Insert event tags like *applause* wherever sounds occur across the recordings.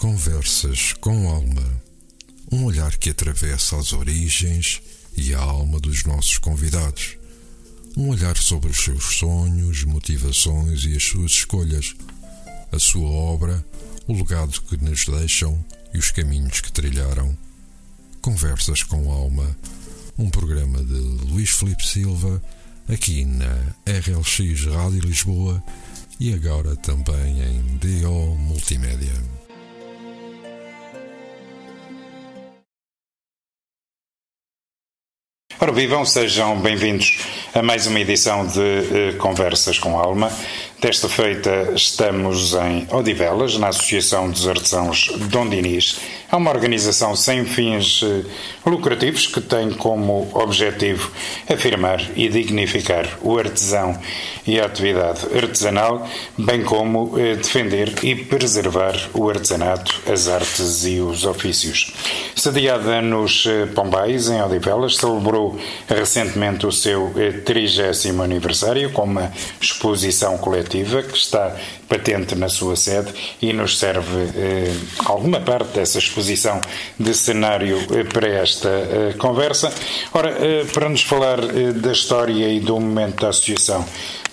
Conversas com Alma. Um olhar que atravessa as origens e a alma dos nossos convidados. Um olhar sobre os seus sonhos, motivações e as suas escolhas. A sua obra, o legado que nos deixam e os caminhos que trilharam. Conversas com Alma. Um programa de Luís Felipe Silva, aqui na RLX Rádio Lisboa e agora também em DO Multimédia. Ora, vivam, sejam bem-vindos a mais uma edição de uh, Conversas com Alma. Desta feita estamos em Odivelas, na Associação dos Artesãos Dom Dinis. É uma organização sem fins uh, lucrativos que tem como objetivo afirmar e dignificar o artesão e a atividade artesanal, bem como uh, defender e preservar o artesanato, as artes e os ofícios. Sediada nos Pombais, em Odivelas, celebrou recentemente o seu 30 aniversário com uma exposição coletiva que está patente na sua sede e nos serve eh, alguma parte dessa exposição de cenário eh, para esta eh, conversa. Ora, eh, para nos falar da história e do momento da associação,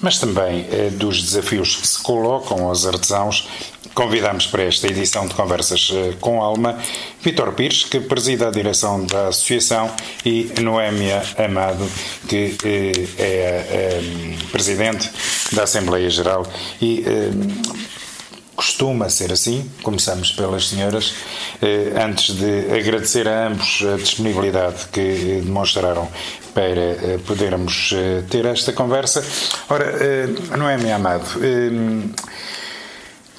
mas também dos desafios que se colocam aos artesãos, Convidamos para esta edição de Conversas com Alma Vitor Pires, que preside a direção da Associação, e Noémia Amado, que é presidente da Assembleia Geral. E costuma ser assim. Começamos pelas senhoras. Eh, antes de agradecer a ambos a disponibilidade que demonstraram para podermos ter esta conversa. Ora, Noémia Amado.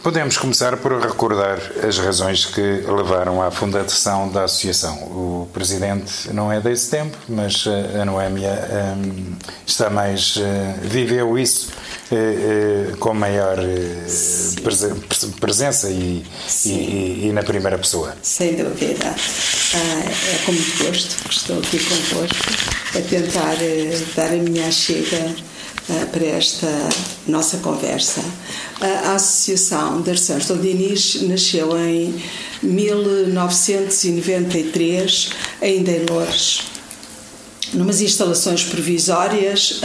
Podemos começar por recordar as razões que levaram à fundação da associação. O presidente não é desse tempo, mas eh, a Noémia um, está mais. Uh, viveu isso uh, uh, com maior presença e, e, e, na primeira pessoa. Sem dúvida. Ah, é com muito gosto que estou aqui convosco a tentar dar a minha chega para esta nossa conversa. A Associação de Artesãos do Diniz nasceu em 1993, ainda em Loures. Numas instalações provisórias,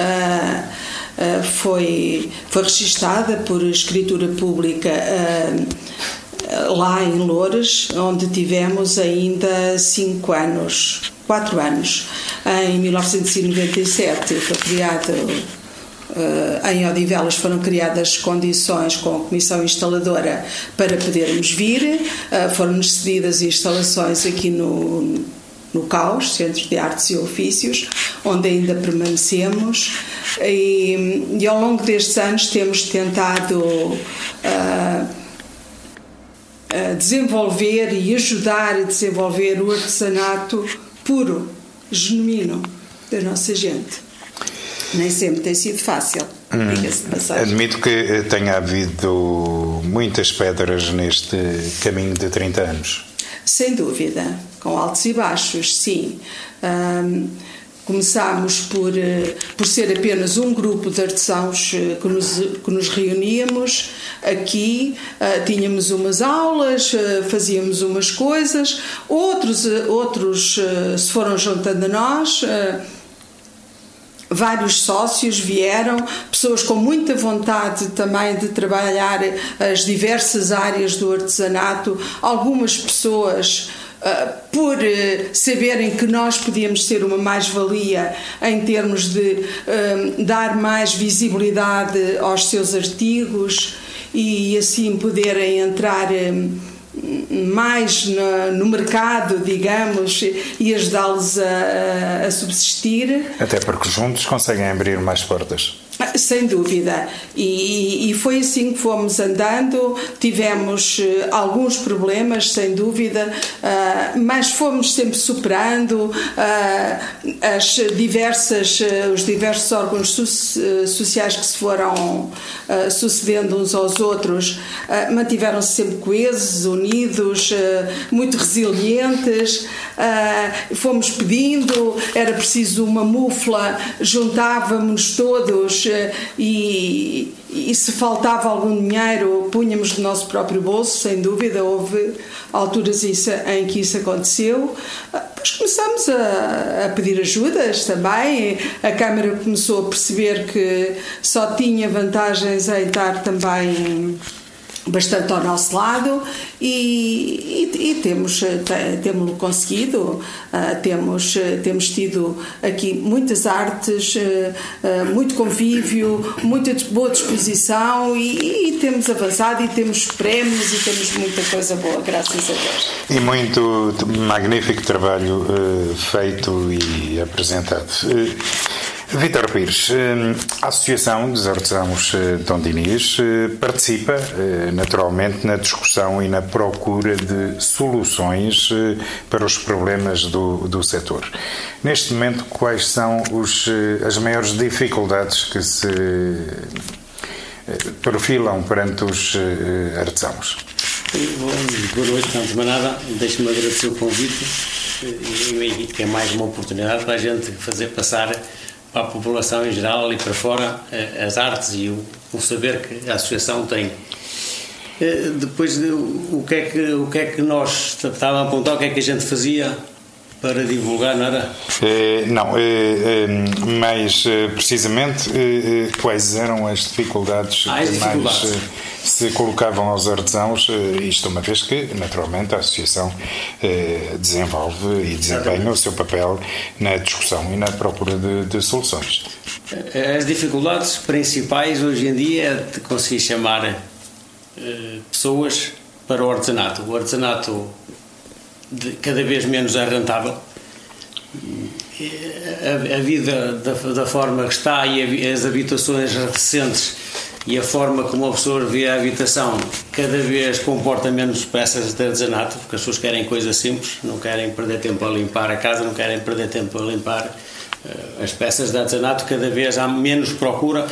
foi, foi registada por escritura pública lá em Loures, onde tivemos ainda cinco anos, quatro anos. Em 1997 foi criado Uh, em Odivelas foram criadas condições com a Comissão Instaladora para podermos vir, uh, foram-nos cedidas instalações aqui no, no CAUS, Centro de Artes e Ofícios, onde ainda permanecemos. E, e ao longo destes anos temos tentado uh, desenvolver e ajudar a desenvolver o artesanato puro, genuíno da nossa gente nem sempre tem sido fácil. Hum, admito que eh, tenha havido muitas pedras neste caminho de 30 anos. Sem dúvida, com altos e baixos, sim. Um, Começámos por, eh, por ser apenas um grupo de artesãos eh, que nos, que nos reuníamos aqui, tínhamos umas aulas, fazíamos umas coisas, outros, outros se foram juntando a nós vários sócios vieram, pessoas com muita vontade também de trabalhar as diversas áreas do artesanato, algumas pessoas. Uh, por uh, saberem que nós podíamos ser uma mais-valia em termos de uh, dar mais visibilidade aos seus artigos e assim poderem entrar mais no, no, mercado, digamos, e ajudá-los a, a, subsistir. Até porque juntos conseguem abrir mais portas. Ah, sem dúvida. E, e, foi assim que fomos andando. Tivemos eh, alguns problemas, sem dúvida, uh, mas fomos sempre superando uh, as diversas, uh, os diversos órgãos so sociais que se foram sucedendo uns aos outros. Mantiveram-se sempre coesos, unidos, muito resilientes. fomos pedindo, era preciso uma mufla, juntávamos todos e, e se faltava algum dinheiro, punhamos do nosso próprio bolso, sem dúvida. Houve alturas em que isso aconteceu. Depois começamos a, a, pedir ajudas também. A Câmara começou a perceber que só tinha vantagens em estar também bastante ao nosso lado e, e, e temos eh, temos conseguido. Uh, temos temos tido aqui muitas artes uh, muito convívio muita boa disposição e, e, temos avançado e temos prémios e temos muita coisa boa graças a Deus. E muito magnífico trabalho uh, feito e apresentado Vítor Pires, eh, a Associação dos Artesãos eh, Tondinês eh, participa naturalmente na discussão e na procura de soluções para os problemas do, do setor. Neste momento, quais são os, as maiores dificuldades que se perfilam perante os artesãos? Boa noite, antes de mais nada, deixe-me agradecer o convite e é mais uma oportunidade para a gente fazer passar para a população em geral e para fora eh, as artes e o, o saber que a associação tem. Eh, depois, o que é que, o que, é que nós estávamos a apontar, o que é que a gente fazia para divulgar, não era? Eh, não, eh, eh, mais precisamente, quais eram as dificuldades ah, que dificuldades. mais se colocavam aos artesãos, isto uma vez que, naturalmente, a Associação desenvolve e desempenha o seu papel na discussão e na procura de, de soluções. As dificuldades principais hoje em dia é de conseguir chamar pessoas para o artesanato. O artesanato cada vez menos é rentável. A, a vida da, da, forma que está e as habitações recentes e a forma como a pessoa vê a habitação cada vez comporta menos peças de artesanato, porque as pessoas querem coisas simples, não querem perder tempo a limpar a casa, não querem perder tempo a limpar as peças de artesanato cada vez há menos procura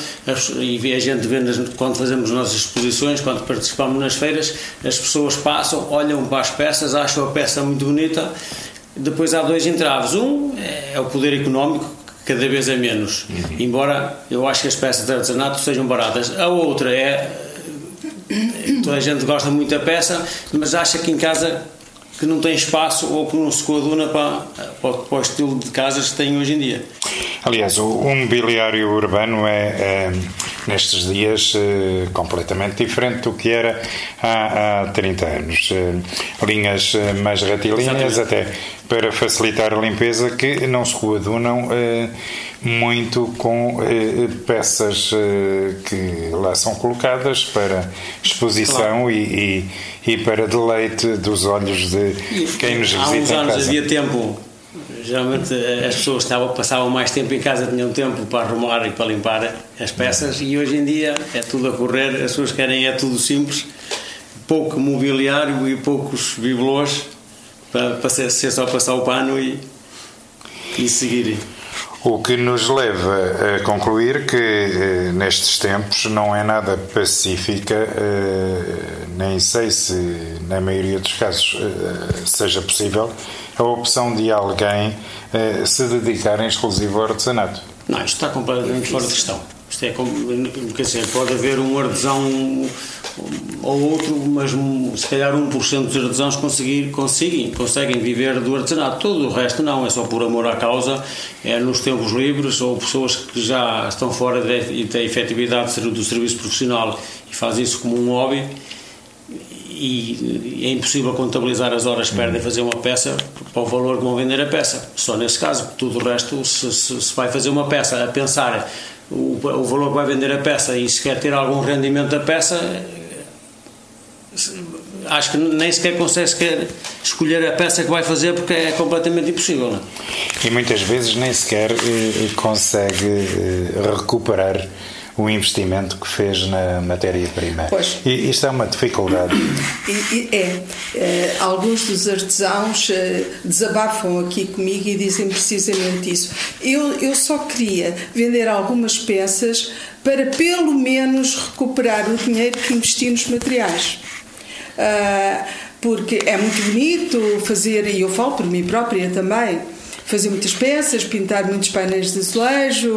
e a gente vê quando fazemos nossas exposições, quando participamos nas feiras, as pessoas passam, olham para as peças, acham a peça muito bonita. Depois há dois entraves. Um é o poder económico, que cada vez é menos, uhum. embora eu acho que as peças de artesanato sejam baratas. A outra é. Toda a gente gosta muito da peça, mas acha que em casa que não tem espaço ou que não se coaduna para, para, para o estilo de casas que tem hoje em dia. Aliás, o, o mobiliário urbano é, é nestes dias é, completamente diferente do que era há, há 30 anos. É, linhas eh, mais retilíneas, até para facilitar a limpeza, que não se coadunam muito com peças que lá são colocadas para exposição claro. e, e, e, para deleite dos olhos de quem nos visita. Há uns anos havia tempo geralmente as pessoas estavam, passavam mais tempo em casa, tinham tempo para arrumar e para limpar as peças e hoje em dia é tudo a correr, as pessoas querem é tudo simples, pouco mobiliário e poucos bibelôs para, para ser, ser, só passar o pano e, e seguir. O que nos leva a concluir que eh, nestes tempos não é nada pacífica, eh, nem sei se na maioria dos casos eh, seja possível, a opção de alguém se dedicar em exclusivo ao artesanato. Não, isto está completamente fora de questão. Isto é como, quer dizer, pode haver um artesão ou outro, mas se calhar 1% dos artesãos conseguir, conseguem, conseguem viver do artesanato. Todo o resto não, é só por amor à causa, é nos tempos livres ou pessoas que já estão fora da efetividade do serviço profissional e fazem isso como um hobby e é impossível contabilizar as horas que perdem a fazer uma peça para o valor que vão vender a peça. Só nesse caso, tudo o resto, se, se, se vai fazer uma peça a pensar o, o, valor que vai vender a peça e se quer ter algum rendimento da peça, acho que nem sequer consegue sequer escolher a peça que vai fazer porque é completamente impossível. É? E muitas vezes nem sequer eh, consegue eh, recuperar o investimento que fez na matéria-prima. E isto é uma dificuldade. E, e é, é, alguns dos artesãos desabafam aqui comigo e dizem precisamente isso. Eu, eu só queria vender algumas peças para pelo menos recuperar o dinheiro que investi nos materiais. Uh, porque é muito bonito fazer, e eu falo por mim própria também, fazer muitas peças, pintar muitos painéis de azulejo.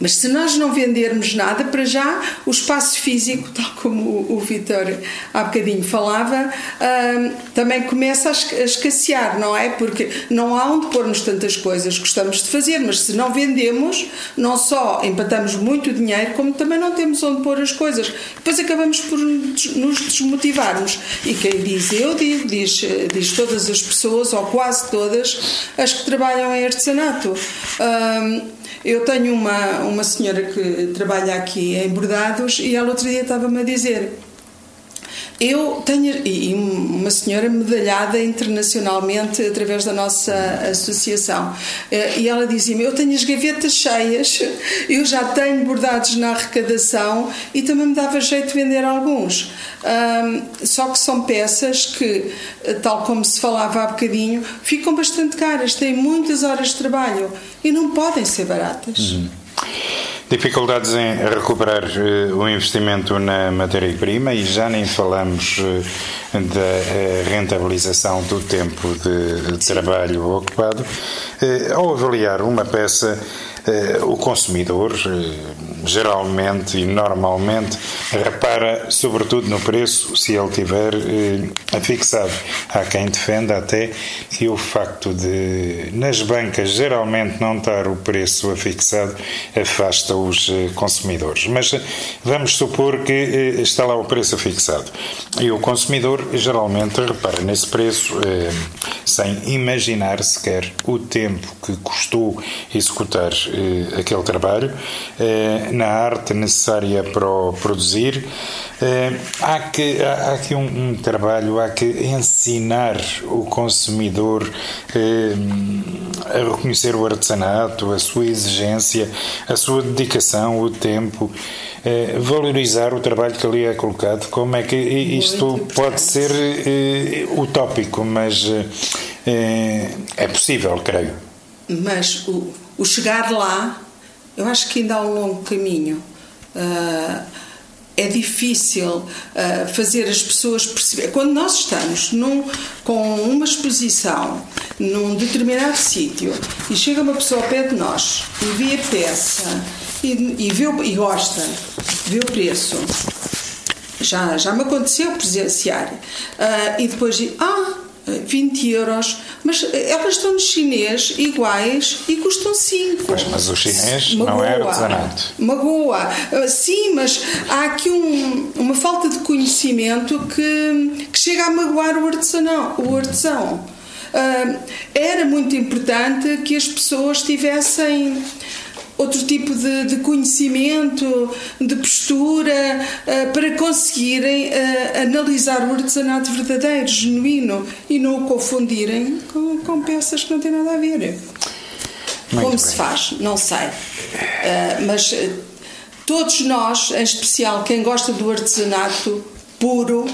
Mas se nós não vendermos nada, para já o espaço físico, *laughs* tal como o, Vitor há bocadinho falava, também começa a escassear, não é? Porque não há onde pormos tantas coisas que gostamos de fazer, mas se não vendemos, não só empatamos muito dinheiro, como também não temos onde pôr as coisas. Depois acabamos por nos desmotivarmos. E quem diz eu, diz, diz todas as pessoas, ou quase todas, as que trabalham em artesanato. Eu tenho uma, uma senhora que trabalha aqui em bordados e ela outro dia estava-me a dizer eu tenho e uma senhora medalhada internacionalmente através da nossa associação. Eh, e ela dizia-me eu tenho as gavetas cheias eu já tenho bordados na arrecadação e também me dava jeito de vender alguns. Um, só que são peças que eh, tal como se falava há bocadinho ficam bastante caras têm muitas horas de trabalho e não podem ser baratas. Uhum. Dificuldades em recuperar uh, o investimento na matéria-prima e já nem falamos uh, da uh, rentabilização do tempo de, de trabalho ocupado. ao avaliar uma peça, o consumidor geralmente e normalmente repara sobretudo no preço se ele tiver eh, fixado. Há quem defenda até que o facto de nas bancas geralmente não estar o preço afixado afasta os eh, consumidores. Mas eh, vamos supor que eh, está lá o preço afixado e o consumidor geralmente repara nesse preço eh, sem imaginar sequer o tempo que custou executar eh, aquele trabalho na arte necessária para o produzir. Eh, há, que, há aqui um, um trabalho, há que ensinar o consumidor eh, a reconhecer o artesanato, a sua exigência, a sua dedicação, o tempo, eh, valorizar o trabalho que ali é colocado. Como é que isto pode ser utópico, mas é possível, creio. Mas o, o chegar lá eu acho que ainda há um longo caminho. Uh, é difícil uh, fazer as pessoas perceber. Quando nós estamos num, com uma exposição num determinado sítio e chega uma pessoa ao pé de nós e vê a peça e, e, vê, e gosta, vê o preço, já, já me aconteceu presenciar, uh, e depois diz: Ah, 20 euros, mas eh, elas estão no chinês iguais e custam 5. Pois, mas o chinês magoa, não é artesanato. Magoa. Eh, sim, mas há aqui um, uma falta de conhecimento que, que chega a magoar o artesão. O artesão. Uh, era muito importante que as pessoas tivessem outro tipo de, de conhecimento, de postura, uh, para conseguirem uh, analisar o artesanato verdadeiro, genuíno, e não o confundirem com, com peças que não têm nada a ver. Muito Como bem. se faz? Não sei. Uh, mas todos nós, em especial quem gosta do artesanato puro,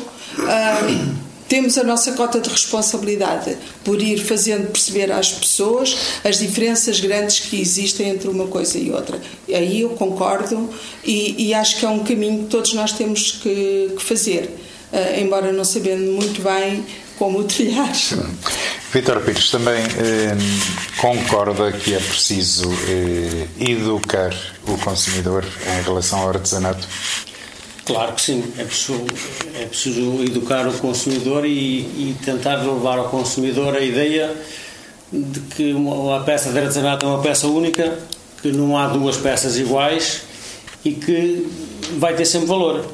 temos a nossa cota de responsabilidade por ir fazendo perceber às pessoas as diferenças grandes que existem entre uma coisa e outra. Aí eu concordo e, e acho que é um caminho que todos nós temos que, que fazer, uh, embora não sabendo muito bem como o trilhar. Vitor Pires também eh, concorda que é preciso eh, educar o consumidor em relação ao artesanato? Claro que sim, é preciso, é preciso educar o consumidor e, e tentar levar ao consumidor a ideia de que uma, peça de artesanato é uma peça única, que não há duas peças iguais e que vai ter sempre valor.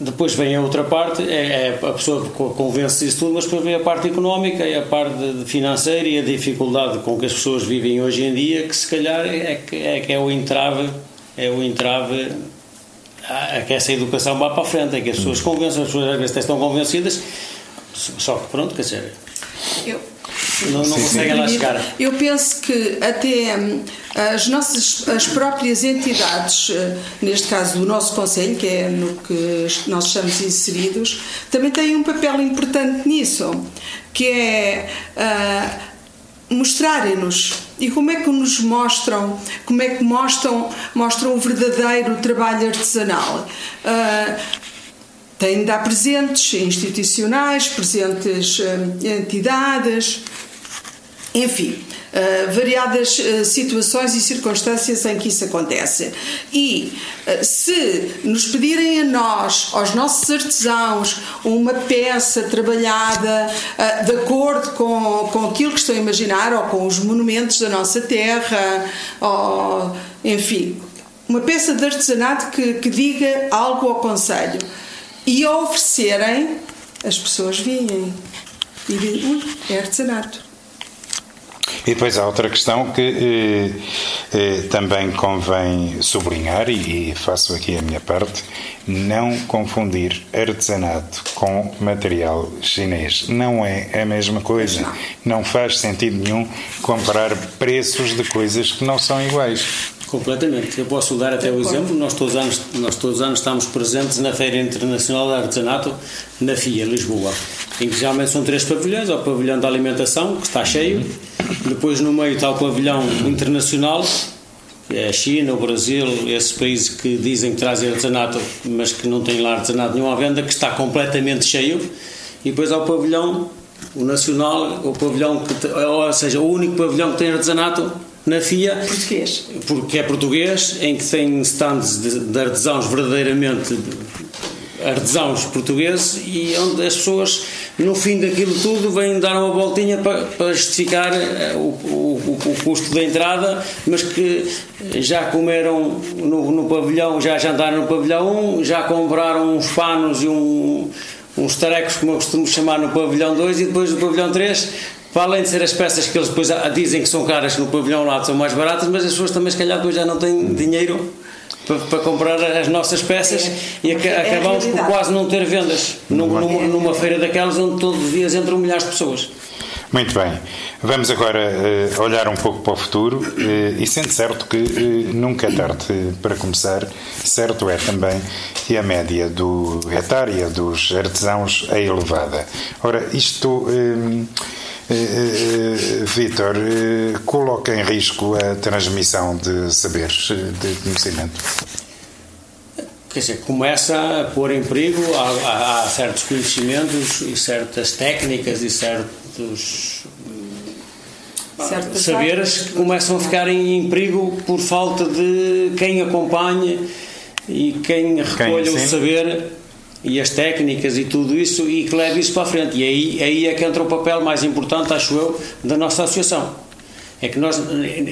Depois vem a outra parte, é, é a pessoa convence isso tudo, mas depois vem a parte económica e a parte financeira e a dificuldade com que as pessoas vivem hoje em dia, que se calhar é, é, é o entrave, é o entrave é que essa educação vá para a frente, é que as pessoas convençam, as pessoas às vezes estão convencidas, só que pronto, quer dizer, eu, não, não conseguem lá chegar. Eu penso que até hum, as nossas as próprias entidades, eh, neste caso o nosso Conselho, que é no que nós estamos inseridos, também têm um papel importante nisso, que é uh, mostrarem-nos e como é que nos mostram, como é que mostram, mostram o verdadeiro trabalho artesanal? Uh, têm de dar presentes institucionais, presentes uh, entidades. Enfim, uh, variadas uh, situações e circunstâncias em que isso acontece. E uh, se nos pedirem a nós, aos nossos artesãos, uma peça trabalhada de acordo com, com aquilo que estão a imaginar, ou com os monumentos da nossa terra, ou, enfim, uma peça de artesanato que, que diga algo ao Conselho e a oferecerem, as pessoas vêm e dizem: é artesanato. E depois há outra questão que eh, eh, também convém sublinhar, e, e, faço aqui a minha parte: não confundir artesanato com material chinês. Não é a mesma coisa. Não faz sentido nenhum comparar preços de coisas que não são iguais. Completamente. Eu posso dar até o exemplo. Nós todos, os anos, nós todos os anos estamos presentes na Feira Internacional de Artesanato, na FIA, Lisboa, em que geralmente são três pavilhões. o pavilhão da alimentação, que está cheio. Depois no meio está o pavilhão internacional, é a China, o Brasil, esses países que dizem que trazem artesanato, mas que não têm lá artesanato nenhum à venda, que está completamente cheio. E depois há o pavilhão, o nacional, o pavilhão, que, ou seja, o único pavilhão que tem artesanato na FIA. Português. Porque é português, em que tem stands de, de artesãos verdadeiramente artesãos portugueses e onde as pessoas no fim daquilo tudo vêm dar uma voltinha para, para justificar eh, o, o, o, custo da entrada mas que já comeram no, no pavilhão, já jantaram no pavilhão 1 já compraram uns panos e um, uns tarecos como eu costumo chamar no pavilhão 2 e depois no pavilhão 3 para além de ser as peças que eles depois dizem que são caras no pavilhão lado são mais baratas, mas as pessoas também se calhar depois já não têm dinheiro para, para comprar as nossas peças é, e ac é acabamos por quase não ter vendas numa, numa feira daquelas onde todos os dias entram milhares de pessoas. Muito bem. Vamos agora uh, olhar um pouco para o futuro uh, e sendo certo que uh, nunca é tarde para começar, certo é também que a média do etária dos artesãos é elevada. Ora, isto Vitor, eh, coloca em risco a transmissão de saberes, de conhecimento? Quer dizer, começa a pôr em perigo, há, há certos conhecimentos e certas técnicas e certos Certas saberes que começam a ficar em, em, perigo por falta de quem acompanhe e quem recolha o saber e as técnicas e tudo isso e que leve isso para a frente. E aí, aí é que entra o papel mais importante, acho eu, da nossa associação. É que nós,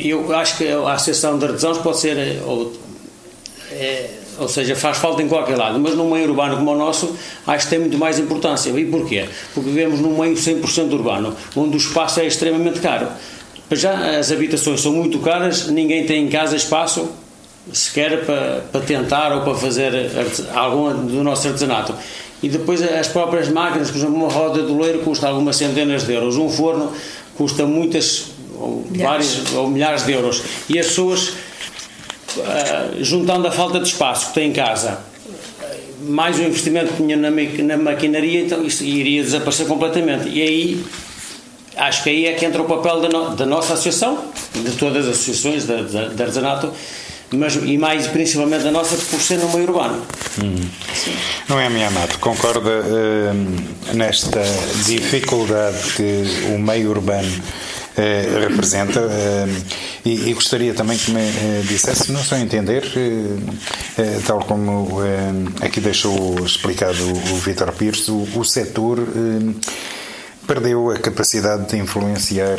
eu acho que a Associação de Artesãos pode ser, ou, é, ou seja, faz falta em qualquer lado, mas num meio urbano como o nosso, acho que tem muito mais importância. E porquê? Porque vivemos num meio 100% urbano, onde o espaço é extremamente caro. Já as habitações são muito caras, ninguém tem em casa espaço sequer para, para tentar ou para fazer algum do nosso artesanato. E depois as próprias máquinas, por exemplo, uma roda de leiro custa algumas centenas de euros, um forno custa muitas ou milhares. vários ou milhares de euros. E as pessoas, uh, juntando a falta de espaço que têm em casa, mais o investimento que tinha na, na maquinaria, então isto iria desaparecer completamente. E aí acho que aí é que entra o papel da, no, da nossa associação, de todas as associações de, de artesanato, mas, e mais principalmente a nossa por ser no meio urbano. Hum. Não é, minha amado? Concorda uh, nesta dificuldade que o meio urbano uh, representa uh, e, e, gostaria também que me dissesse, não só entender, tal como aqui deixou explicado o, o Vítor Pires, o, o setor perdeu a capacidade de influenciar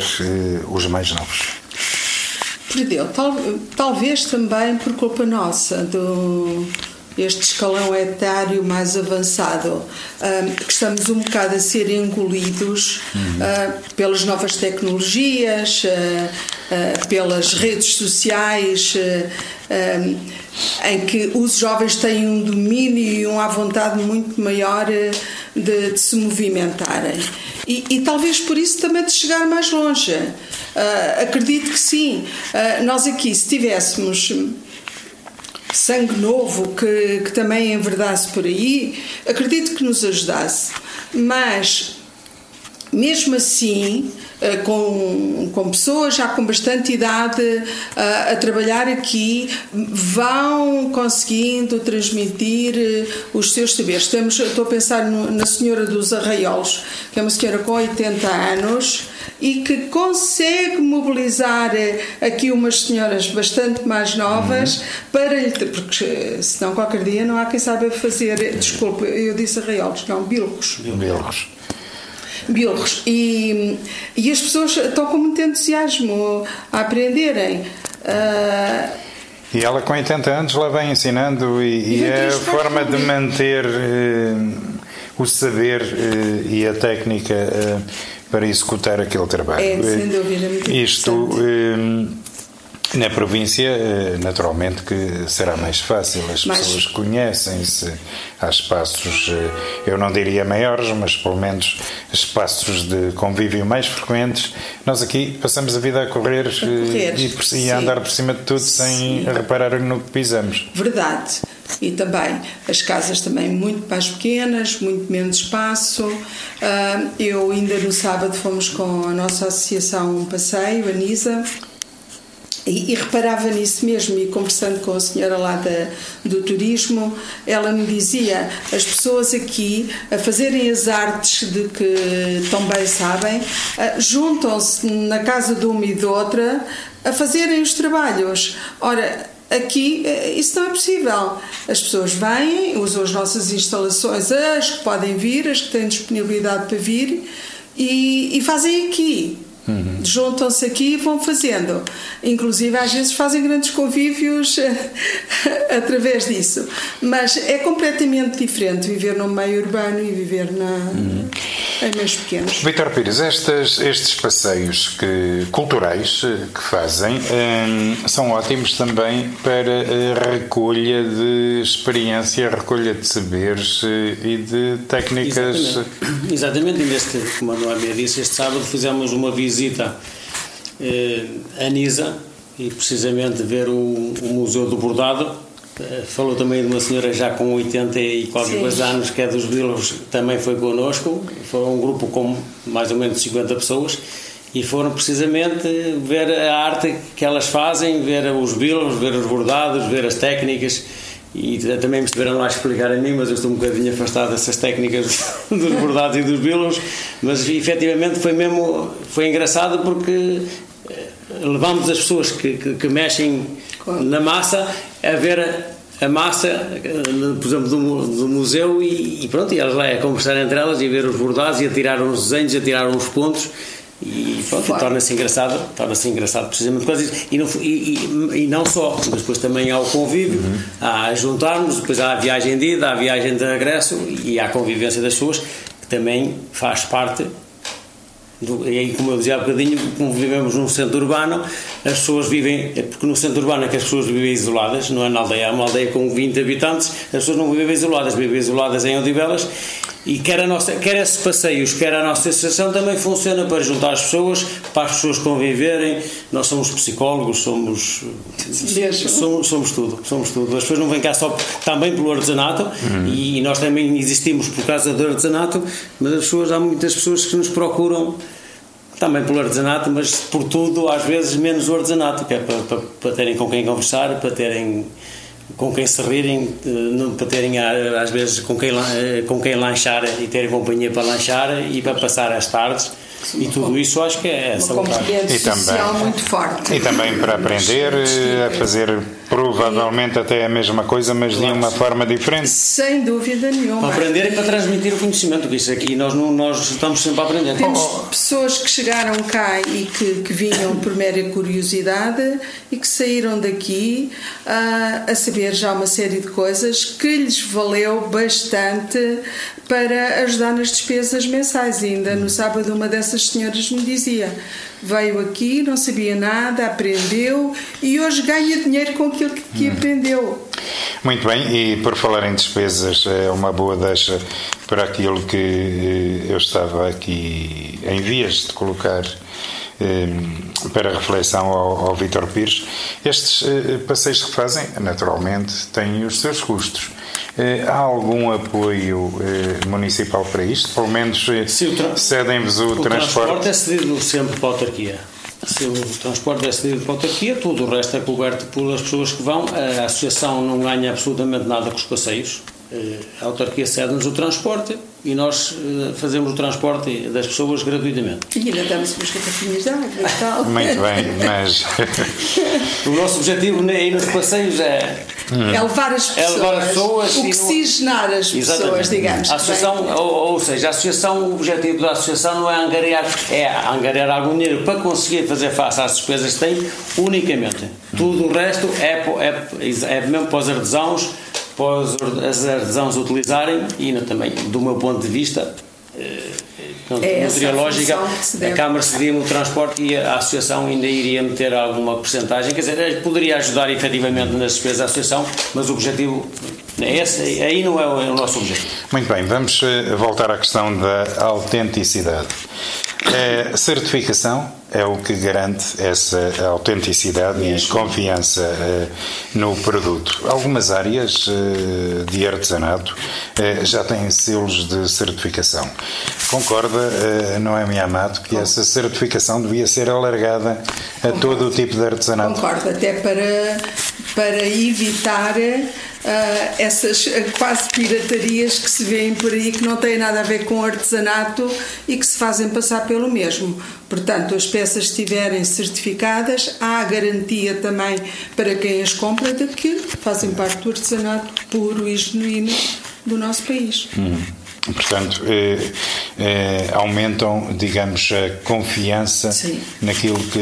os mais novos. Perdeu, tal, talvez também por culpa nossa, do este escalão etário mais avançado, que estamos um bocado a ser engolidos uhum. uh, pelas novas tecnologias, uh, uh, pelas redes sociais, em que os jovens têm um domínio e uma vontade muito maior de, de se movimentarem. E, e, talvez por isso também de chegar mais longe. Uh, acredito que sim. Uh, nós aqui, se tivéssemos sangue novo que, que também enverdasse por aí, acredito que nos ajudasse. Mas mesmo assim, eh, com, com pessoas já com bastante idade a, eh, a trabalhar aqui, vão conseguindo transmitir eh, os seus saberes. Temos, estou a pensar no, na Senhora dos Arraiolos, que é uma senhora com 80 anos e que consegue mobilizar aqui umas senhoras bastante mais novas uhum. para lhe. Porque senão qualquer dia não há quem saiba fazer. Desculpe, eu disse arraiolos, não, bilros. Bilros biólogos. E, e as pessoas estão com muito entusiasmo a aprenderem. Uh, e ela com 80 anos lá vem ensinando e, e é a forma de manter uh, o saber uh, e a técnica uh, para executar aquele trabalho. É, sem dúvida. Muito Isto na província, eh, naturalmente que será mais fácil, as mas... pessoas conhecem-se, há espaços, eh, eu não diria maiores, mas pelo menos espaços de convívio mais frequentes. Nós aqui passamos a vida a correr, a correr eh, e, e, a andar por cima de tudo sim. sem reparar no que pisamos. Verdade. E também as casas também muito mais pequenas, muito menos espaço. Ah, eu ainda no sábado fomos com a nossa associação um passeio, a NISA, e, e, reparava nisso mesmo, e conversando com a senhora lá da, do turismo, ela me dizia: as pessoas aqui a fazerem as artes de que tão bem sabem, juntam-se na casa de uma e de outra a fazerem os trabalhos. Ora, Aqui eh, isso não é possível. As pessoas vêm, usam as nossas instalações, as que podem vir, as que têm disponibilidade para vir, e, e fazem aqui. Uhum. Juntam-se aqui e vão fazendo. Inclusive, às vezes fazem grandes convívios *laughs* através disso. Mas é completamente diferente viver no meio urbano e viver na, uhum. em meios pequenos. Vitor Pires, estes, estes passeios que, culturais eh, que fazem um, são ótimos também para a recolha de experiência, recolha de saberes eh, e de técnicas. Exatamente, Exatamente. e neste, como a Noémia disse, este sábado fizemos uma visita visita eh, a Nisa e precisamente ver o, o Museu do Bordado. Eh, falou também de uma senhora já com 80 e qualquer coisa anos, que é dos Bilos, também foi connosco. Foi um grupo com mais ou menos 50 pessoas e foram precisamente ver a arte que elas fazem, ver os bilos, ver os bordados, ver as técnicas e também me estiveram lá a explicar a mim, mas eu estou um bocadinho afastado dessas técnicas *laughs* dos bordados e dos bilos, mas efetivamente foi mesmo, foi engraçado porque eh, levamos as pessoas que, que, que mexem na massa a ver a, a massa, eh, por exemplo, do, do museu e, e, pronto, e elas lá a conversar entre elas e ver os bordados e a tirar uns desenhos, a tirar uns pontos e pronto, torna-se engraçado, torna-se engraçado precisamente por causa disso. E não, e, e, e, não só, mas depois também há o convívio, uhum. há juntarmos, depois há a viagem de ida, há a viagem de regresso e há a convivência das pessoas, que também faz parte do, e aí, como eu dizia há bocadinho, como vivemos num centro urbano, as pessoas vivem, é porque no centro urbano é que as pessoas vivem isoladas, não é na aldeia, é uma aldeia com 20 habitantes, as pessoas não vivem isoladas, vivem isoladas em Odivelas e quer, a nossa, quer esses passeios, quer a nossa associação também funciona para juntar as pessoas, para as pessoas conviverem. Nós somos psicólogos, somos. Somos, somos tudo, somos tudo. As pessoas não vêm cá só também pelo artesanato uhum. e nós também existimos por causa do artesanato, mas as pessoas, há muitas pessoas que nos procuram também pelo artesanato, mas por tudo, às vezes menos o artesanato, que é para, para, para terem com quem conversar, para terem com quem se rirem, eh, para terem às vezes com quem, eh, com quem lanchar e terem companhia para lanchar e para passar as tardes e tudo isso acho que é salutar. E também, muito forte. E também para aprender eh, a fazer provavelmente até a mesma coisa, mas claro. de uma forma diferente. Sem dúvida nenhuma. Para aprender e para transmitir o conhecimento, que isso aqui nós, não, nós estamos sempre a aprender. Temos oh, pessoas que chegaram cá e que, que vinham por mera curiosidade e que saíram daqui uh, a saber já uma série de coisas que lhes valeu bastante para ajudar nas despesas mensais. E ainda no sábado, uma dessas senhoras me dizia: veio aqui, não sabia nada, aprendeu e hoje ganha dinheiro com aquilo que, que hum. aprendeu. Muito bem, e por falar em despesas, é uma boa deixa para aquilo que eh, eu estava aqui em vias de colocar eh, para reflexão ao, ao Vítor Pires. Estes eh, passeios que fazem, naturalmente, têm os seus custos. Eh, há algum apoio eh, municipal para isto? Pelo menos cedem-vos o, o transporte? O transporte é cedido sempre para a autarquia. Se o transporte é cedido para a autarquia, tudo o resto é coberto pelas pessoas que vão. A associação não ganha absolutamente nada com os passeios. A autarquia cede-nos o transporte e nós fazemos o transporte das pessoas gratuitamente. E ainda damos umas garrafinhas de água e tal. Muito bem, mas. *laughs* *laughs* o nosso objetivo aí nos passeios é. É levar as pessoas. É levar as pessoas oxigenar as pessoas, digamos. A associação, ou, ou, seja, a associação, o objetivo da associação não é angariar, é angariar algum dinheiro para conseguir fazer face às despesas que tem, unicamente. Tudo o resto é, é, é mesmo para os artesãos para os artesãos utilizarem e também, do meu ponto de vista, eh, é meteorológica, a, a Câmara cedia-me o transporte e a Associação ainda iria meter alguma porcentagem, quer dizer, poderia ajudar efetivamente nas despesas da Associação, mas o objetivo é esse, aí não é o nosso objetivo. Muito bem, vamos eh, voltar à questão da autenticidade. A certificação é o que garante essa autenticidade e confiança uh, no produto. Algumas áreas uh, de artesanato uh, já têm selos de certificação. Concorda, Noemi Amato, que essa certificação devia ser alargada a todo o tipo de artesanato? Concordo, até para, para evitar uh, essas quase piratarias que se vêem por aí que não têm nada a ver com artesanato e que se fazem passar pelo mesmo. Portanto, as peças estiverem certificadas, há garantia também para quem as compra de que fazem parte do artesanato puro e genuíno do nosso país. Hum. Portanto, eh, eh, aumentam, digamos, a confiança Sim. naquilo que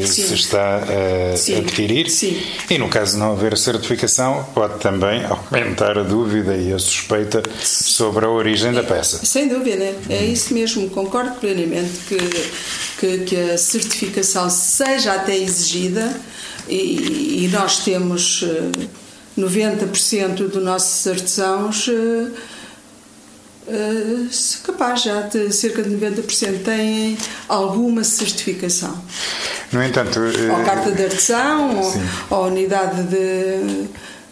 eh, se está a adquirir. Sim. E no caso de não haver certificação, pode também aumentar a dúvida e a suspeita sobre a origem da peça. Sem dúvida, é isso mesmo. Concordo plenamente que, que, que a certificação seja até exigida e, e nós temos 90% dos nossos artesãos Uh, capaz já de cerca de 90% têm alguma certificação. No entanto, uh, ou carta de artesão, ou, ou, unidade de,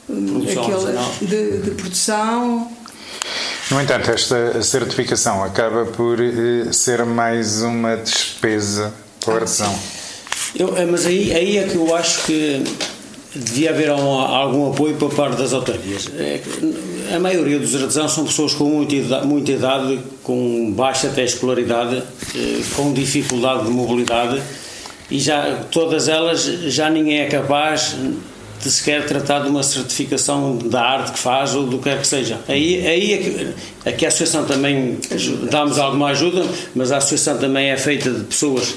produção, aquele, de, de, produção. No entanto, esta certificação acaba por uh, ser mais uma despesa para o artesão. Eu, mas aí, aí é que eu acho que devia haver um, algum apoio por parte das autarquias. É, a maioria dos artesãos são pessoas com muita idade, muita idade com baixa até escolaridade, eh, com dificuldade de mobilidade e já todas elas já ninguém é capaz de sequer tratar de uma certificação da arte que faz ou do que quer que seja. Aí, aí é que, aqui a associação também damos alguma ajuda, mas a associação também é feita de pessoas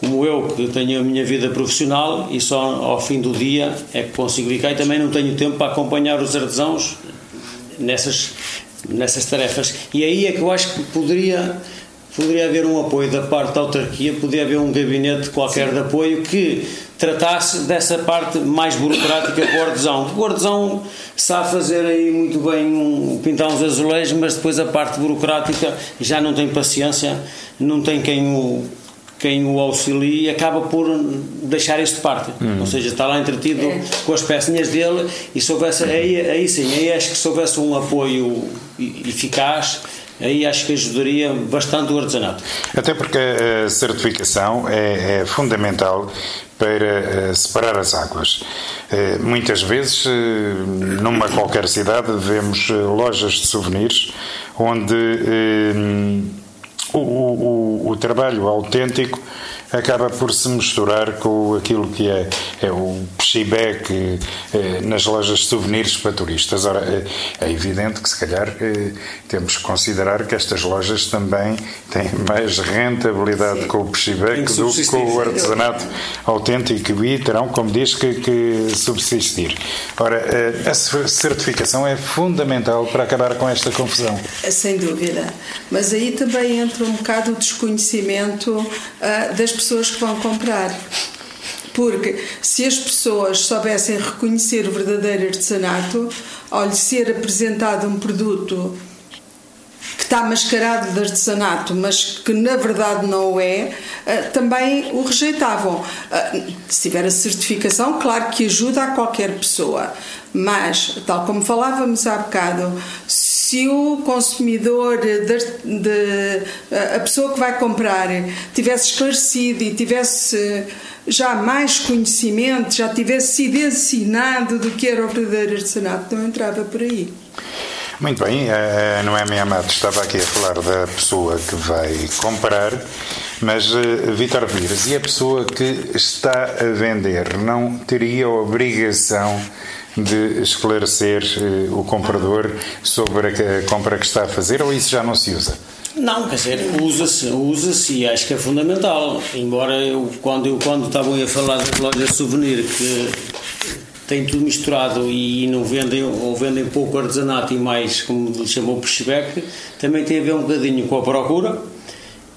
como eu, que tenho a minha vida profissional e só ao fim do dia é que consigo ficar e também não tenho tempo para acompanhar os artesãos nessas, nessas tarefas. E aí é que eu acho que poderia, poderia haver um apoio da parte da autarquia, poderia haver um gabinete qualquer Sim. de apoio que tratasse dessa parte mais burocrática para o artesão. Porque o artesão sabe fazer aí muito bem um, pintar uns azulejos, mas depois a parte burocrática já não tem paciência, não tem quem o quem o auxilia acaba por deixar isso de parte. Hum. Ou seja, está lá entretido é. com as pecinhas dele e se houvesse, aí, aí sim, aí acho que se houvesse um apoio eficaz, aí acho que ajudaria bastante o artesanato. Até porque a certificação é, é fundamental para uh, separar as águas. Uh, muitas vezes, uh, numa qualquer cidade, vemos lojas de souvenirs onde o, o, o trabalho autêntico acaba por se misturar com aquilo que é, é o pechibé é, nas lojas de souvenirs para turistas. Ora, é, é evidente que se calhar é, temos que considerar que estas lojas também têm mais rentabilidade Sim. com o que do que com o artesanato autêntico e terão, como diz, que, que subsistir. Ora, a certificação é fundamental para acabar com esta confusão. Sem dúvida. Mas aí também entra um bocado o desconhecimento uh, das pessoas que vão comprar. Porque se as pessoas soubessem reconhecer o verdadeiro artesanato, ao lhe ser apresentado um produto que está mascarado de artesanato, mas que na verdade não o é, eh, também o rejeitavam. Eh, se tiver a certificação, claro que ajuda a qualquer pessoa, Mas, tal como falávamos há bocado, se o consumidor, de, de, a pessoa que vai comprar, tivesse esclarecido e tivesse já mais conhecimento, já tivesse sido ensinado do que era o verdadeiro artesanato, não entrava por aí. Muito bem, a Noemi Amado estava aqui a falar da pessoa que vai comprar, mas uh, Vítor Vires, e a pessoa que está a vender não teria a obrigação de esclarecer uh, o comprador sobre a compra que está a fazer ou isso já não se usa? Não, quer dizer, usa-se, usa-se e acho que é fundamental. Embora eu, quando, eu, quando estavam a falar das lojas souvenir, que tem tudo misturado e não vendem ou vendem pouco artesanato e mais, como lhe chamou, pushback, também tem a ver um bocadinho com a procura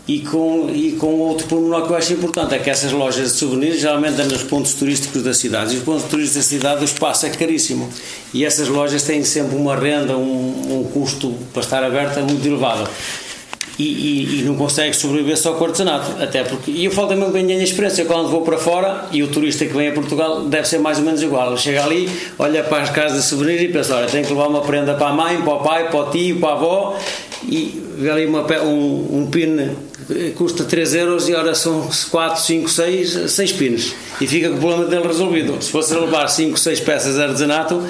e com, e com outro pormenor que eu acho importante, é que essas lojas de souvenirs geralmente andam nos pontos turísticos da cidade, e os pontos turísticos da cidade o espaço é caríssimo, e essas lojas têm sempre uma renda, um, um custo para estar aberta muito elevado e, e, e, não consegue sobreviver só com o artesanato. Até porque, e eu falo também bem a experiência, quando vou para fora e o turista que vem a Portugal deve ser mais ou menos igual. Chega ali, olha para as casas de souvenirs e pensa: olha, tenho que levar uma prenda para a mãe, para o pai, para o tio, para a avó e vê ali uma, um, um pin que custa 3 euros e ora são 4, 5, 6, 6 pins. E fica com o problema dele resolvido. Se fosse levar 5, 6 peças de artesanato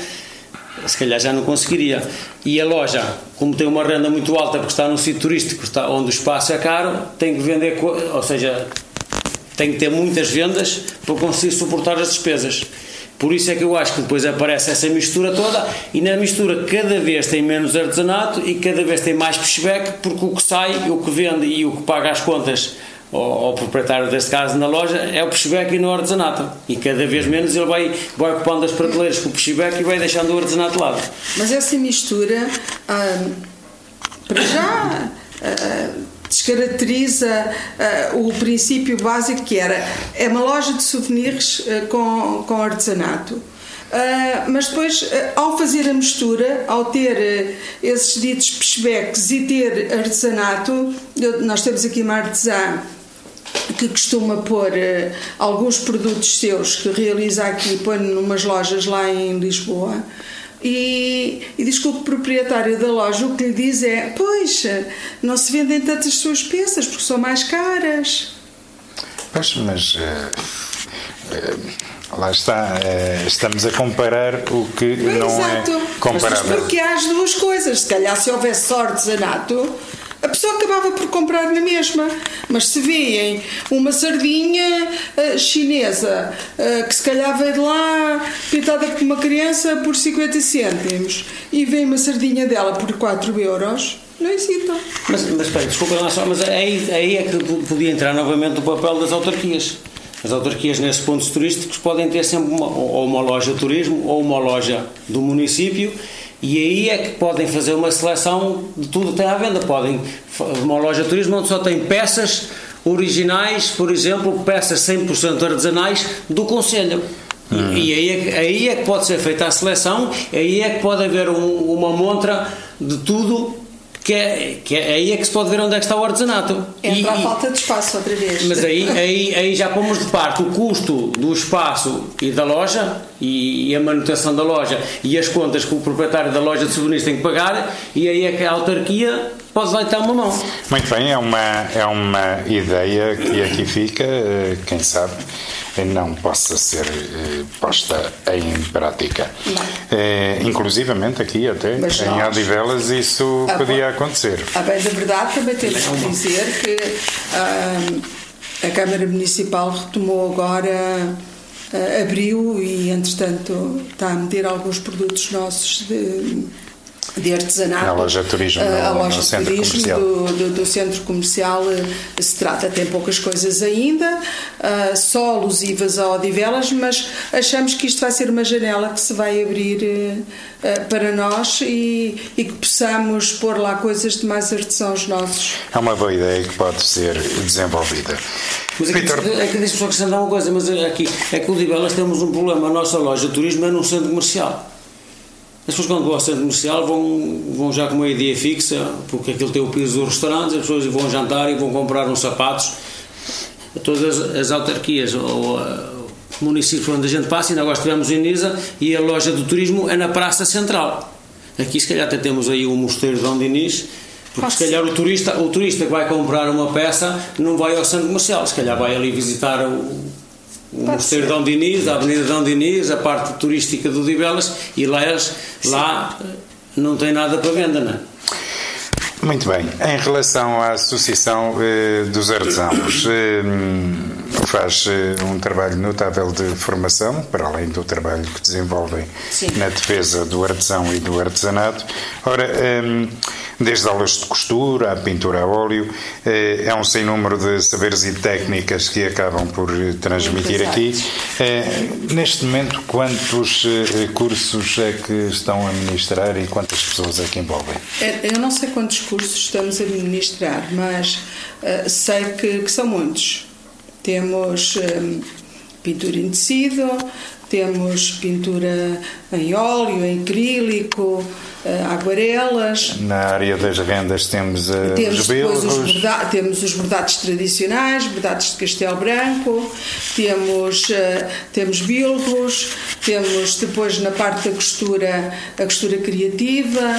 se calhar já não conseguiria. E a loja, como tem uma renda muito alta porque está num sítio turístico está, onde o espaço é caro, tem que vender, ou seja, tem que ter muitas vendas para conseguir suportar as despesas. Por isso é que eu acho que depois aparece essa mistura toda e na mistura cada vez tem menos artesanato e cada vez tem mais pushback porque o que sai, o que vende e o que paga as contas ao, ao, proprietário deste caso na loja é o pushback e no artesanato. E cada vez menos ele vai, vai ocupando as prateleiras com o pushback e vai deixando o artesanato de lado. Mas essa mistura, hum, para já. Hum, descaracteriza uh, o princípio básico que era é uma loja de souvenirs uh, com, com artesanato. Uh, mas depois, ao fazer a mistura, ao ter esses ditos pushbacks e ter artesanato, eu, nós temos aqui uma artesã que costuma pôr alguns produtos seus que realiza aqui, põe numas lojas lá em Lisboa. E, e diz que o proprietário da loja o que lhe diz é: Pois, não se vendem tantas suas peças porque são mais caras. Pois, mas. Uh, uh, lá está, estamos a comparar o que não é Exato. é comparável. Mas porque há as duas coisas. Se calhar, se houvesse só artesanato, a pessoa acabava por comprar na mesma. Mas se vêem uma sardinha uh, chinesa uh, que se calhar veio de lá pintada por uma criança por 50 cêntimos e vem uma sardinha dela por 4 euros. Não hesitam. Mas, mas espera, desculpa lá só, mas aí, aí é que podia entrar novamente o papel das autarquias. As autarquias nesses pontos turísticos podem ter sempre uma, ou uma loja de turismo ou uma loja do município e aí é que podem fazer uma seleção de tudo que tem à venda. Podem, uma loja de turismo onde só tem peças originais, por exemplo, peças 100% artesanais do Conselho. Uhum. E, aí, é que, aí é que pode ser feita a seleção, aí é que pode haver um, uma montra de tudo que é, que é aí é que se pode ver onde é que está o artesanato. Entra e, a falta de espaço outra vez. Mas aí, aí, aí já pomos de parte o custo do espaço e da loja e, e, a manutenção da loja e as contas que o proprietário da loja de souvenirs tem que pagar e aí é que a autarquia pode lá estar uma mão. Muito bem, é uma, é uma ideia que aqui fica, eh, quem sabe não possa ser eh, posta em prática. É, inclusivamente aqui até Mas em Odivelas isso a podia acontecer. A bem da verdade também temos que dizer que ah, a Câmara Municipal retomou agora uh, abriu e entretanto está a meter alguns produtos nossos de de artesanato. Na loja de turismo, no, a loja no centro turismo comercial. Do, do, do, centro comercial eh, se trata, tem poucas coisas ainda, uh, só alusivas a Odivelas, mas achamos que isto vai ser uma janela que se vai abrir uh, para nós e, e, que possamos pôr lá coisas de mais artesãos nossos. É uma boa ideia que pode ser desenvolvida. Mas aqui, é que deixa-me só acrescentar uma coisa, mas aqui é que o Odivelas temos um problema, a nossa loja de turismo é num centro comercial. As pessoas quando vão ao centro comercial vão, vão já com uma ideia fixa, porque aquilo tem o piso dos restaurantes, as pessoas vão jantar e vão comprar uns sapatos. Todas as, as autarquias ou, município onde a gente passa, ainda agora estivemos em Nisa e a loja do turismo é na Praça Central. Aqui, se calhar, até temos aí o Mosteiro de Dom Dinis, porque se calhar o turista, o turista que vai comprar uma peça não vai ao centro comercial, se calhar vai ali visitar o, o Mosteiro de Dom Dinis, a Avenida Dom Dinis, a parte turística do Dibelas e lá, lá não tem nada para venda, não é? Muito bem. Em relação à Associação eh, dos Artesãos, eh, faz eh, um trabalho notável de formação, para além do trabalho que desenvolvem Sim. na defesa do artesão e do artesanato. Ora, eh, desde aulas de costura, à pintura a óleo, eh, é um sem número de saberes e técnicas que acabam por eh, transmitir aqui. Neste momento, quantos cursos é que estão a ministrar e quantas pessoas é que envolvem? Eu não sei quantos cursos estamos a ministrar, mas sei que, que, são muitos. Temos pintura em tecido, temos pintura em óleo, em acrílico, uh, aguarelas. Na área das rendas temos, uh, temos os. Os borda temos os bordados tradicionais, bordados de castelo branco, temos, uh, temos bilros, temos depois na parte da costura a costura criativa,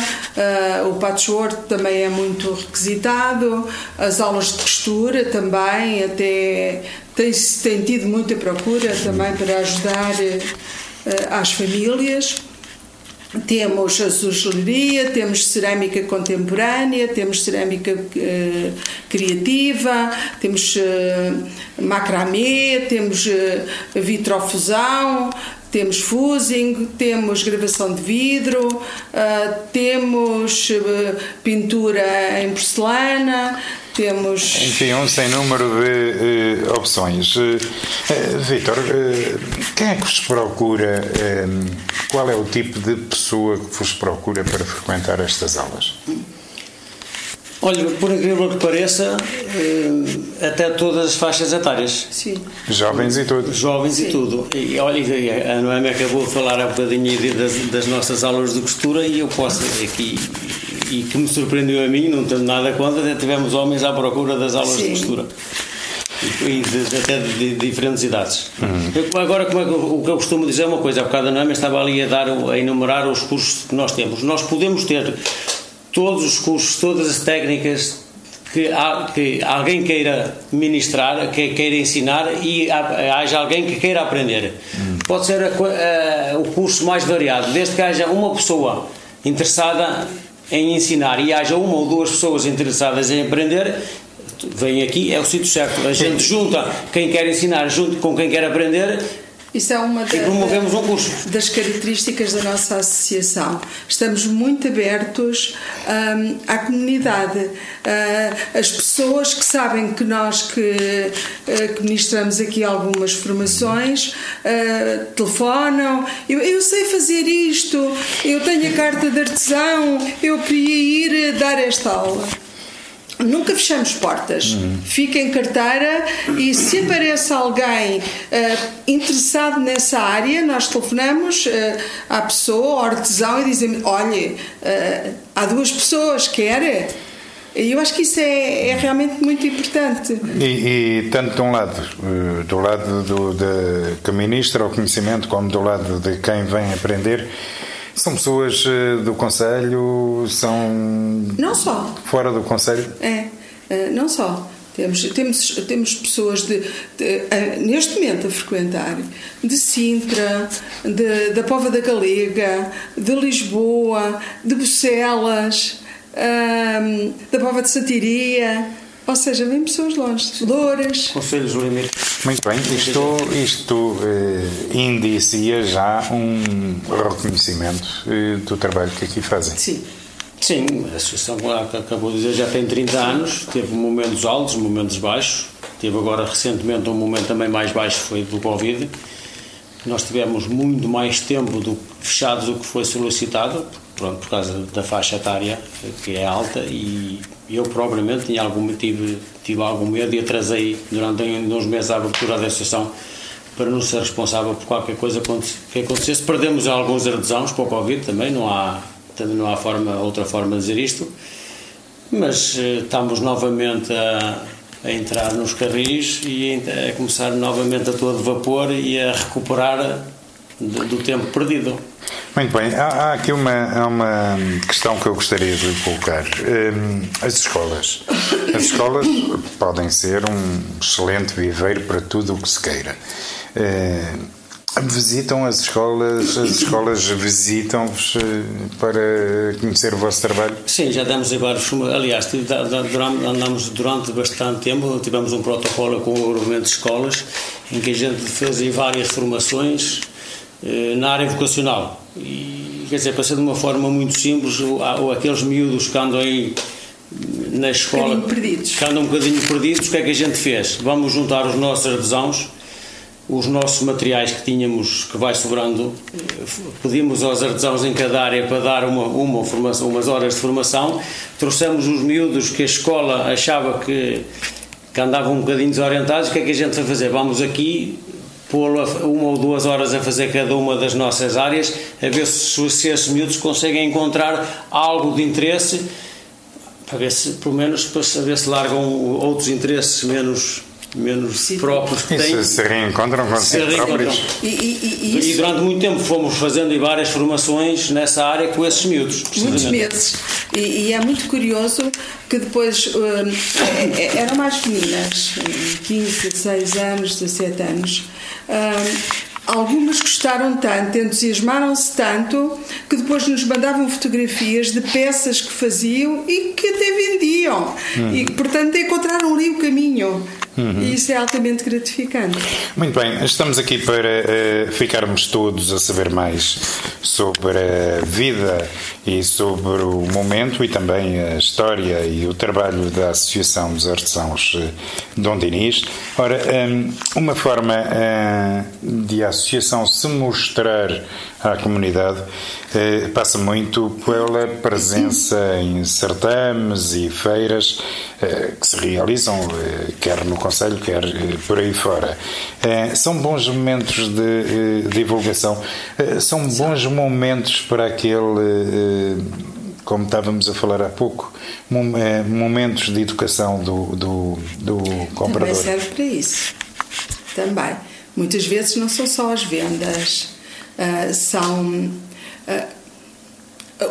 o patchwork também é muito requisitado, as aulas de costura também, até tem, tem tido muita procura também para ajudar às famílias. Temos azulejia, temos cerâmica contemporânea, temos cerâmica uh, criativa, temos uh, macramê, temos uh, vitrofusão, temos fusing, temos gravação de vidro, uh, temos pintura em porcelana, temos. Enfim, um sem número de uh, opções. Vitor, quem é que vos procura? qual é o tipo de pessoa que vos procura para frequentar estas aulas? Olha, por incrível que pareça, eh, até todas as faixas etárias. Sim. Jovens e tudo. Jovens Sim. e tudo. E olha, a Noemi acabou de falar há bocadinho das, das nossas aulas de costura e eu posso aqui, e que me surpreendeu a mim, não tenho nada contra, até tivemos homens à procura das aulas Sim. de costura. E de, até de, de, diferentes idades. Uhum. Eu, agora, como é que, o que eu costumo dizer é uma coisa, há bocado a Noemi estava ali a, dar, a enumerar os cursos que nós temos. Nós podemos ter todos os cursos, todas as técnicas que, há, que alguém queira ministrar, que queira ensinar e haja alguém que queira aprender. Hum. Pode ser a, a, o curso mais variado, desde que haja uma pessoa interessada em ensinar e haja uma ou duas pessoas interessadas em aprender, vem aqui, é o sítio certo. A gente junta quem quer ensinar junto com quem quer aprender isso é uma da, promovemos um curso. das características da nossa associação. Estamos muito abertos um, à comunidade. Uh, as pessoas que sabem que nós que, uh, que ministramos aqui algumas formações uh, telefonam. Eu, eu, sei fazer isto, eu tenho a carta de artesão, eu queria ir dar esta aula. Nunca fechamos portas. Uhum. Fica em carteira e se aparece alguém uh, interessado nessa área, nós telefonamos uh, à pessoa, ao artesão, e dizemos: olha, uh, há duas pessoas, quer? E eu acho que isso é, é realmente muito importante. E, e, tanto de um lado, do lado do, de, que ministra o conhecimento, como do lado de quem vem aprender, são pessoas eh, do Conselho, são. Não só. Fora do Conselho? É, eh, não só. Temos, temos, temos pessoas de, de, neste momento a frequentar de Sintra, de, da Pova da Galega, de Lisboa, de Bucelas, da Pova de Santiria. Ou seja, vêm pessoas longe, Louras. Conselhos do Limite. Muito bem, isto, isto eh, indicia já um reconhecimento eh, do trabalho que aqui fazem. Sim. Sim, a associação, acabou de dizer, já tem 30 anos, teve momentos altos, momentos baixos, teve agora recentemente um momento também mais baixo, foi do Covid. Nós tivemos muito mais tempo do, fechados do que foi solicitado, pronto, por causa da faixa etária, que é alta, e eu propriamente tinha algum, tive, tive algum medo e atrasei durante uns meses a abertura da associação para não ser responsável por qualquer coisa que acontecesse. Perdemos alguns artesãos para o Covid também, não há, também não há forma, outra forma de dizer isto, mas eh, estamos novamente a, a entrar nos carris e a começar novamente a todo vapor e a recuperar do tempo perdido. Muito bem, há, há aqui uma, uma questão que eu gostaria de colocar. Um, as escolas. As escolas podem ser um excelente viveiro para tudo o que se queira. Uh, Visitam as escolas, as escolas visitam-vos eh, para conhecer o vosso trabalho? Sim, já demos em vários. Aliás, andamos durante bastante tempo, tivemos um protocolo com o agrupamento de escolas em que a gente fez várias formações na área vocacional. E, quer dizer, para ser de uma forma muito simples, ou, aqueles miúdos que andam aí na escola, um perdidos. que andam um bocadinho perdidos, o que é que a gente fez? Vamos juntar os nossos artesãos, os nossos materiais que tínhamos, que vai sobrando, pedimos aos artesãos em cada área para dar uma, uma formação, umas horas de formação, trouxemos os miúdos que a escola achava que, que andavam um bocadinho desorientados, o que é que a gente vai fazer? Vamos aqui pô-lo uma ou duas horas a fazer cada uma das nossas áreas, a ver se, se esses miúdos conseguem encontrar algo de interesse, para ver se, pelo menos, para saber se largam outros interesses menos menos Sim. próprios que têm. Se, se reencontram com si próprios. E, e, e, e, durante muito tempo fomos fazendo várias formações nessa área com esses miúdos. Muitos meses. E, é muito curioso que depois uh, eram mais meninas, 15, 16 anos, 17 anos. Uh, Algumas gostaram tanto, entusiasmaram-se tanto, que depois nos mandavam fotografias de peças que faziam e que até vendiam. Hum. E, portanto, encontraram ali o caminho. Uhum. E isso é altamente gratificante. Muito bem, estamos aqui para uh, ficarmos todos a saber mais sobre a vida e sobre o momento e também a história e o trabalho da Associação dos Artesãos uh, Dom Dinis. Ora, um, uma forma uh, de a associação se mostrar à comunidade eh, passa muito pela presença em certames e feiras eh, que se realizam, eh, quer no Conselho, quer por aí fora. São bons momentos de divulgação, são bons momentos para aquele como estávamos a falar há pouco, momentos de educação do, do, do comprador. Também serve para isso. Também. Muitas vezes não são só as vendas, uh, são. Uh,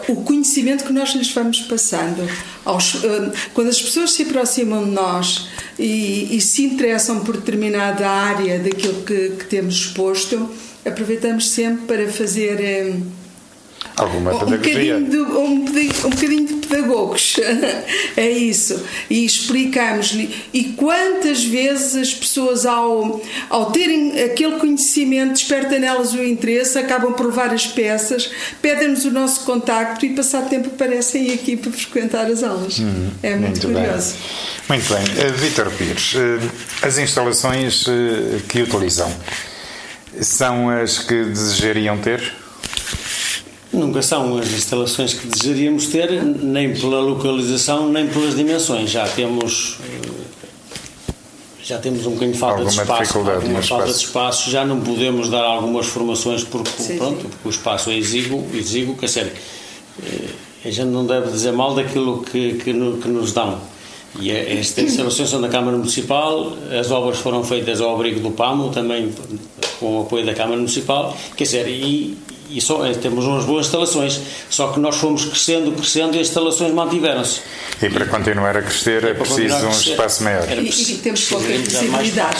o conhecimento que nós lhes vamos passando. Aos, uh, quando as pessoas se aproximam de nós e, e, se interessam por determinada área daquilo que, que temos exposto, aproveitamos sempre para fazer Alguma pedagogia. Um bocadinho de, um, um bocadinho de pedagogos. *laughs* é isso. E explicamos-lhe. E quantas vezes as pessoas, ao, ao terem aquele conhecimento, desperta nelas o interesse, acabam por levar as peças, pedem-nos o nosso contacto e, passado tempo, aparecem aqui para frequentar as aulas. Hum, é muito, muito curioso. Bem. Muito bem. Uh, Vítor Pires, uh, as instalações uh, que utilizam são as que desejariam ter? Nunca são as instalações que desejaríamos ter, nem pela localização, nem pelas dimensões. Já temos eh, já temos um bocadinho de falta alguma de espaço, alguma falta de espaço, já não podemos dar algumas formações porque, sim, pronto, sim. porque o espaço é exíguo, exíguo quer dizer, eh, a gente não deve dizer mal daquilo que, que, no, que nos dão. E estas instalações são da Câmara Municipal, as obras foram feitas ao abrigo do PAMO, também com o apoio da Câmara Municipal, quer dizer, e, e só, eh, temos umas boas instalações, só que nós fomos crescendo, crescendo e as instalações mantiveram-se. E para continuar a crescer é preciso um espaço maior. E, e, temos pouca visibilidade.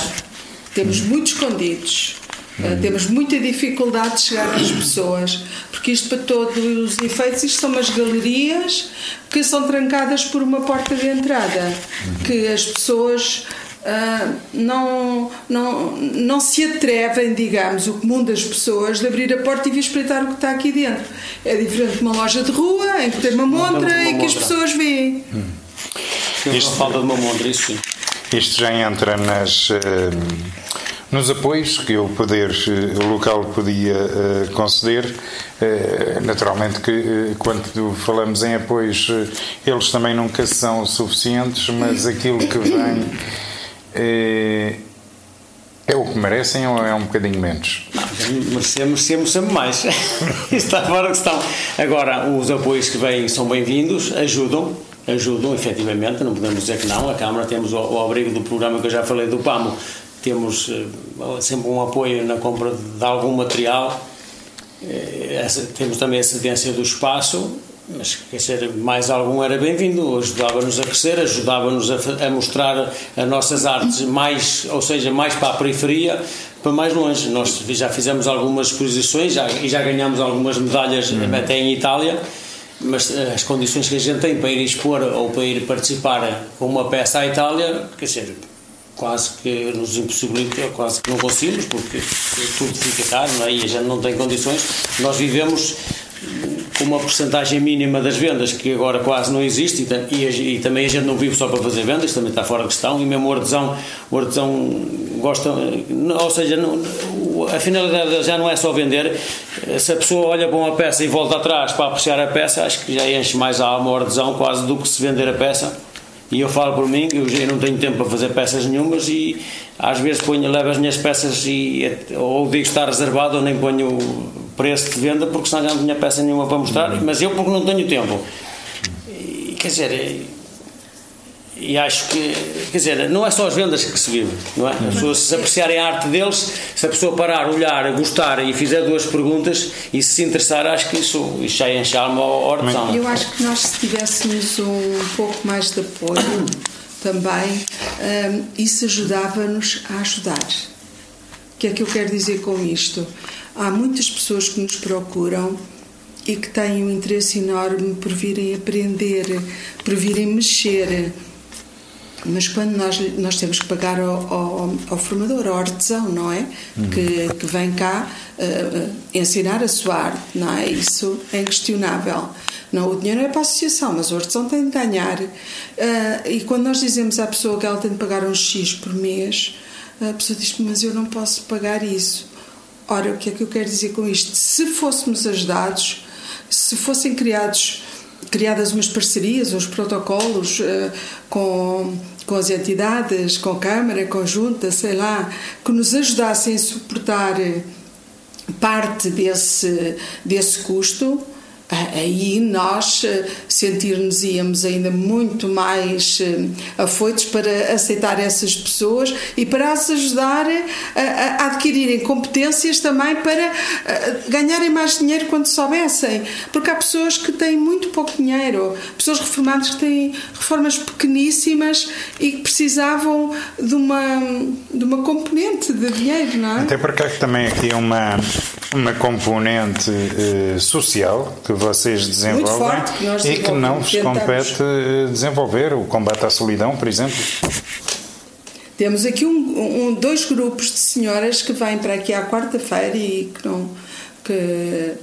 Temos muitos escondidos. Hum. Temos muita dificuldade de chegar às pessoas, porque isto, para todos os efeitos, isto são umas galerias que são trancadas por uma porta de entrada, hum. que as pessoas Uh, não, não, não se atrevem, digamos, o comum das pessoas, de abrir a porta e vir espreitar o que está aqui dentro. É diferente de uma loja de rua em que tem uma montra e que as pessoas veem. Hum. Isto falta de uma montra, isso sim. Isto já entra nas. Uh, nos apoios que o poder o local podia uh, conceder, uh, naturalmente que quando falamos em apoios, eles também nunca são suficientes, mas aquilo que vem é, é o que merecem ou é um bocadinho menos? Merecemos, merecemos sempre mais. *laughs* Está fora que estão. Agora, os apoios que vêm são bem-vindos, ajudam, ajudam efetivamente, não podemos dizer que não. A Câmara temos o, o abrigo do programa que eu já falei do PAMO, temos uh, sempre um apoio na compra de, algum material, essa, temos também a cedência do espaço, mas quer dizer, mais algum era bem-vindo, ajudava-nos a crescer, ajudava-nos a, a, mostrar as nossas artes mais, ou seja, mais para a periferia, para mais longe. Nós já fizemos algumas exposições já, e já ganhamos algumas medalhas uhum. até em Itália mas eh, as condições que a gente tem para ir expor ou para ir participar com uma peça à Itália, quer dizer, quase que nos impossibilita, quase que não conseguimos, porque tudo fica caro não é? e a gente não tem condições. Nós vivemos com uma porcentagem mínima das vendas que agora quase não existe e, e, e, também a gente não vive só para fazer vendas, também está fora de questão e mesmo o artesão, o artesão gosta, ou seja, não, a finalidade já não é só vender, se a pessoa olha para uma peça e volta atrás para apreciar a peça, acho que já enche mais a alma o artesão quase do que se vender a peça e eu falo por mim, eu, não tenho tempo para fazer peças nenhumas e às vezes ponho, levo as minhas peças e ou digo está reservado ou nem ponho preço de venda porque senão já não tinha peça nenhuma para mostrar, mas eu porque não tenho tempo. E, quer dizer, e acho que, quer dizer, não é só as vendas que se vive, não é? As pessoas, se apreciarem a arte deles, se a pessoa parar, olhar, gostar e fizer duas perguntas e se interessar, acho que isso, isso já enche a alma ao artesão. Eu acho que nós, se tivéssemos um pouco mais de apoio também, um, isso ajudava-nos a ajudar. O que é que eu quero dizer com isto? Há muitas pessoas que nos procuram e que têm um interesse enorme por virem aprender, por virem mexer mas quando nós, nós temos que pagar ao, ao, ao formador, ao artesão, não é? Uhum. Que, que vem cá uh, ensinar a sua arte, não é? Isso é inquestionável. Não, o dinheiro é para a associação, mas o artesão tem de ganhar. Uh, e quando nós dizemos à pessoa que ela tem de pagar um X por mês, a pessoa diz: Mas eu não posso pagar isso. Ora, o que é que eu quero dizer com isto? Se fôssemos ajudados, se fossem criados criadas umas parcerias, uns protocolos uh, com, com as entidades, com a Câmara, conjunta, sei lá, que nos ajudassem a suportar parte desse, desse custo aí nós eh, sentir-nos íamos ainda muito mais eh, afoitos para aceitar essas pessoas e para as ajudar a, a adquirirem competências também para eh, ganharem mais dinheiro quando soubessem. Porque há pessoas que têm muito pouco dinheiro, pessoas reformadas que têm reformas pequeníssimas e que precisavam de uma, de uma componente de dinheiro, não é? Até porque também aqui uma, uma componente uh, social que vocês desenvolvem e que não vos compete eh, desenvolver, o combate à solidão, por exemplo? Temos aqui um, um, dois grupos de senhoras que vêm para aqui à quarta-feira e que não. Que,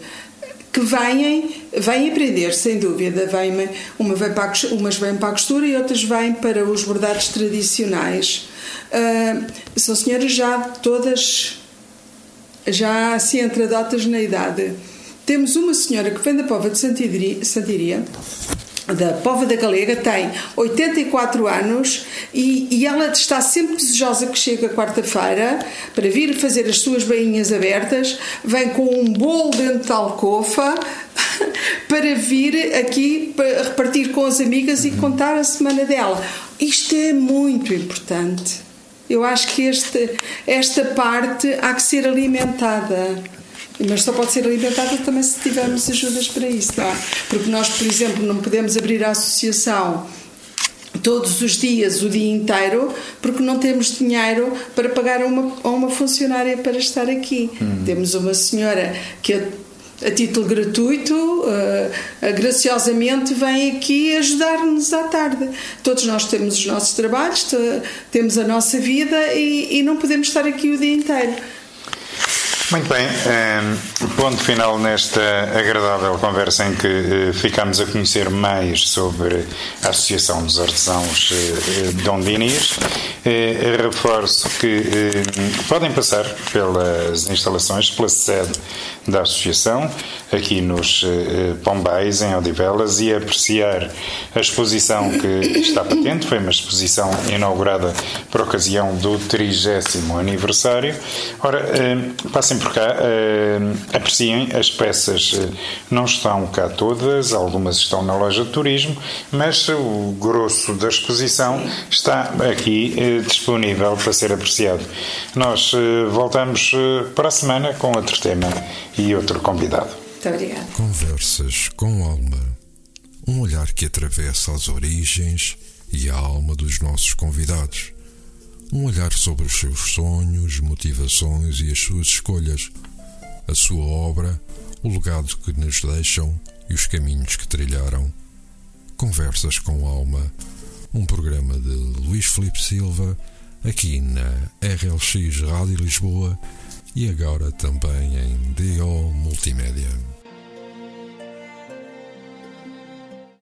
que vêm, vêm aprender, sem dúvida. Vêm, uma vem para a, umas vêm para a costura e outras vêm para os bordados tradicionais. Uh, são senhoras já todas, já assim entradotas na idade. Temos uma senhora que vem da Pova de Santiria, da Pova da Galega, tem 84 anos e, e, ela está sempre desejosa que chegue a quarta-feira para vir fazer as suas bainhas abertas, vem com um bolo dentro da alcofa *laughs* para vir aqui para repartir com as amigas e contar a semana dela. Isto é muito importante. Eu acho que este, esta parte há que ser alimentada. Mas só pode ser alimentada também se tivermos ajudas para isso, não é? Porque nós, por exemplo, não podemos abrir a associação todos os dias, o dia inteiro, porque não temos dinheiro para pagar a uma, a uma funcionária para estar aqui. Hum. Temos uma senhora que a, a título gratuito, uh, graciosamente vem aqui ajudar-nos à tarde. Todos nós temos os nossos trabalhos, temos a nossa vida e, e não podemos estar aqui o dia inteiro. Muito bem, um, ponto final nesta agradável conversa em que uh, ficamos a conhecer mais sobre a Associação dos Artesãos uh, Dom Dinis. Uh, reforço que podem passar pelas instalações, pela sede da Associação, aqui nos eh, Pombais, em Odivelas, e apreciar a exposição que está patente. Foi uma exposição inaugurada por ocasião do 30 aniversário. Ora, eh, passem por cá, eh, apreciem as peças, não estão cá todas, algumas estão na loja de turismo, mas o grosso da exposição está aqui disponível para ser apreciado. Nós voltamos para a semana com outro tema e outro convidado. Muito obrigada. Conversas com alma. Um olhar que atravessa as origens e a alma dos nossos convidados. Um olhar sobre os seus sonhos, motivações e as suas escolhas. A sua obra, o legado que nos deixam e os caminhos que trilharam. Conversas com Alma, um programa de Luís Felipe Silva, aqui na RLX Rádio Lisboa e agora também em DO Multimédia.